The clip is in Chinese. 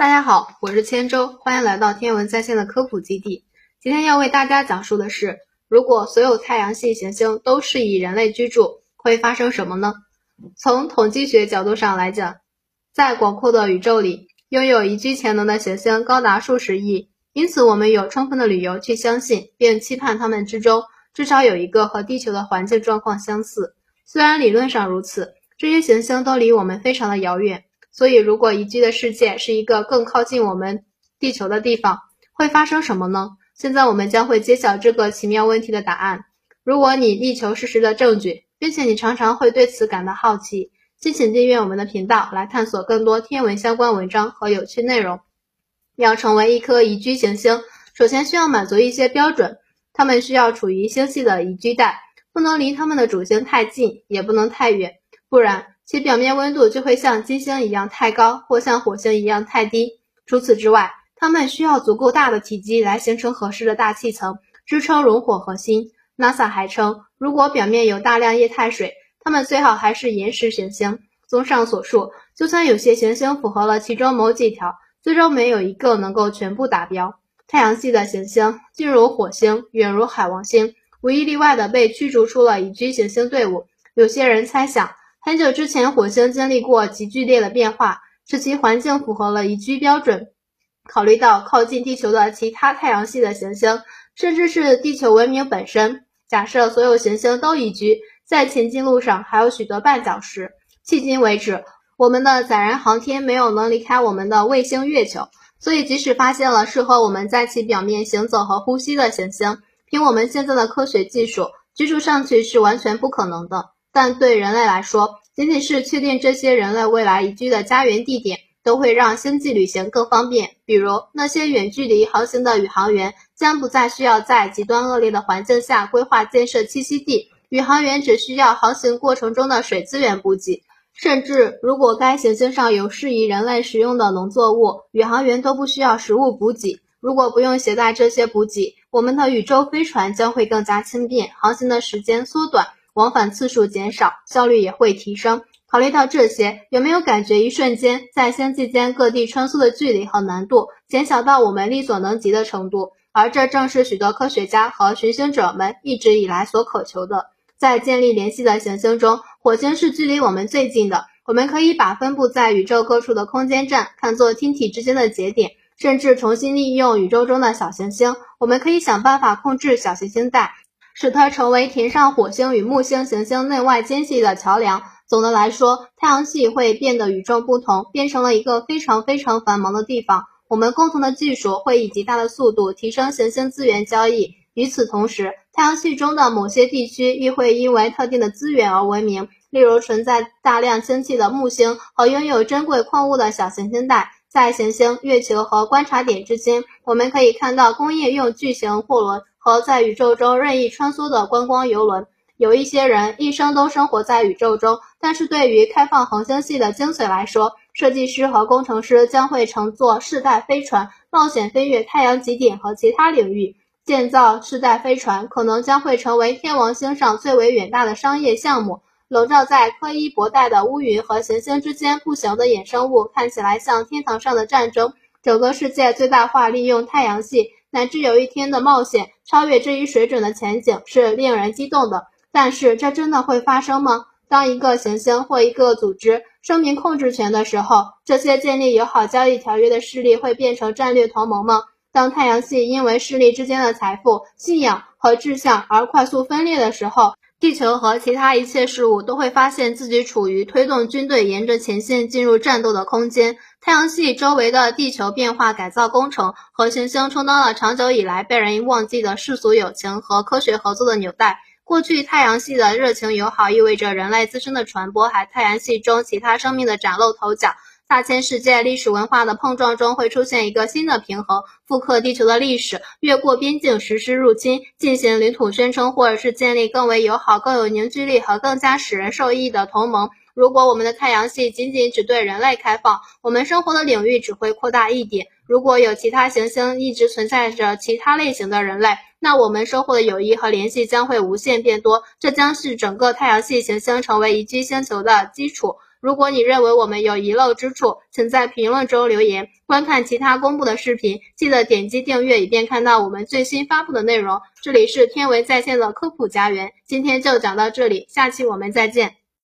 大家好，我是千舟，欢迎来到天文在线的科普基地。今天要为大家讲述的是，如果所有太阳系行星都适宜人类居住，会发生什么呢？从统计学角度上来讲，在广阔的宇宙里，拥有宜居潜能的行星高达数十亿，因此我们有充分的理由去相信并期盼它们之中至少有一个和地球的环境状况相似。虽然理论上如此，这些行星都离我们非常的遥远。所以，如果宜居的世界是一个更靠近我们地球的地方，会发生什么呢？现在我们将会揭晓这个奇妙问题的答案。如果你力求事实的证据，并且你常常会对此感到好奇，敬请订阅我们的频道，来探索更多天文相关文章和有趣内容。要成为一颗宜居行星，首先需要满足一些标准，它们需要处于星系的宜居带，不能离它们的主星太近，也不能太远，不然。其表面温度就会像金星一样太高，或像火星一样太低。除此之外，它们需要足够大的体积来形成合适的大气层，支撑熔火核心。NASA 还称，如果表面有大量液态水，它们最好还是岩石行星。综上所述，就算有些行星符合了其中某几条，最终没有一个能够全部达标。太阳系的行星，近如火星，远如海王星，无一例外的被驱逐出了宜居行星队伍。有些人猜想。很久之前，火星经历过极剧烈的变化，使其环境符合了宜居标准。考虑到靠近地球的其他太阳系的行星，甚至是地球文明本身，假设所有行星都宜居，在前进路上还有许多绊脚石。迄今为止，我们的载人航天没有能离开我们的卫星月球，所以即使发现了适合我们在其表面行走和呼吸的行星，凭我们现在的科学技术，居住上去是完全不可能的。但对人类来说，仅仅是确定这些人类未来宜居的家园地点，都会让星际旅行更方便。比如，那些远距离航行的宇航员将不再需要在极端恶劣的环境下规划建设栖息地，宇航员只需要航行过程中的水资源补给。甚至，如果该行星上有适宜人类食用的农作物，宇航员都不需要食物补给。如果不用携带这些补给，我们的宇宙飞船将会更加轻便，航行的时间缩短。往返次数减少，效率也会提升。考虑到这些，有没有感觉一瞬间在星际间各地穿梭的距离和难度减小到我们力所能及的程度？而这正是许多科学家和寻星者们一直以来所渴求的。在建立联系的行星中，火星是距离我们最近的。我们可以把分布在宇宙各处的空间站看作天体之间的节点，甚至重新利用宇宙中的小行星。我们可以想办法控制小行星带。使它成为填上火星与木星行星内外间隙的桥梁。总的来说，太阳系会变得与众不同，变成了一个非常非常繁忙的地方。我们共同的技术会以极大的速度提升行星资源交易。与此同时，太阳系中的某些地区亦会因为特定的资源而闻名，例如存在大量氢气的木星和拥有珍贵矿物的小行星带。在行星、月球和观察点之间，我们可以看到工业用巨型货轮。和在宇宙中任意穿梭的观光游轮，有一些人一生都生活在宇宙中，但是对于开放恒星系的精髓来说，设计师和工程师将会乘坐世代飞船冒险飞越太阳极点和其他领域。建造世代飞船可能将会成为天王星上最为远大的商业项目。笼罩在柯伊伯带的乌云和行星之间不祥的衍生物，看起来像天堂上的战争。整个世界最大化利用太阳系。乃至有一天的冒险超越这一水准的前景是令人激动的，但是这真的会发生吗？当一个行星或一个组织声明控制权的时候，这些建立友好交易条约的势力会变成战略同盟吗？当太阳系因为势力之间的财富、信仰和志向而快速分裂的时候，地球和其他一切事物都会发现自己处于推动军队沿着前线进入战斗的空间。太阳系周围的地球变化改造工程和行星充当了长久以来被人忘记的世俗友情和科学合作的纽带。过去，太阳系的热情友好意味着人类自身的传播，还太阳系中其他生命的崭露头角。大千世界历史文化的碰撞中会出现一个新的平衡，复刻地球的历史，越过边境实施入侵，进行领土宣称，或者是建立更为友好、更有凝聚力和更加使人受益的同盟。如果我们的太阳系仅仅只对人类开放，我们生活的领域只会扩大一点。如果有其他行星一直存在着其他类型的人类，那我们生活的友谊和联系将会无限变多，这将是整个太阳系行星成为宜居星球的基础。如果你认为我们有遗漏之处，请在评论中留言。观看其他公布的视频，记得点击订阅，以便看到我们最新发布的内容。这里是天文在线的科普家园，今天就讲到这里，下期我们再见。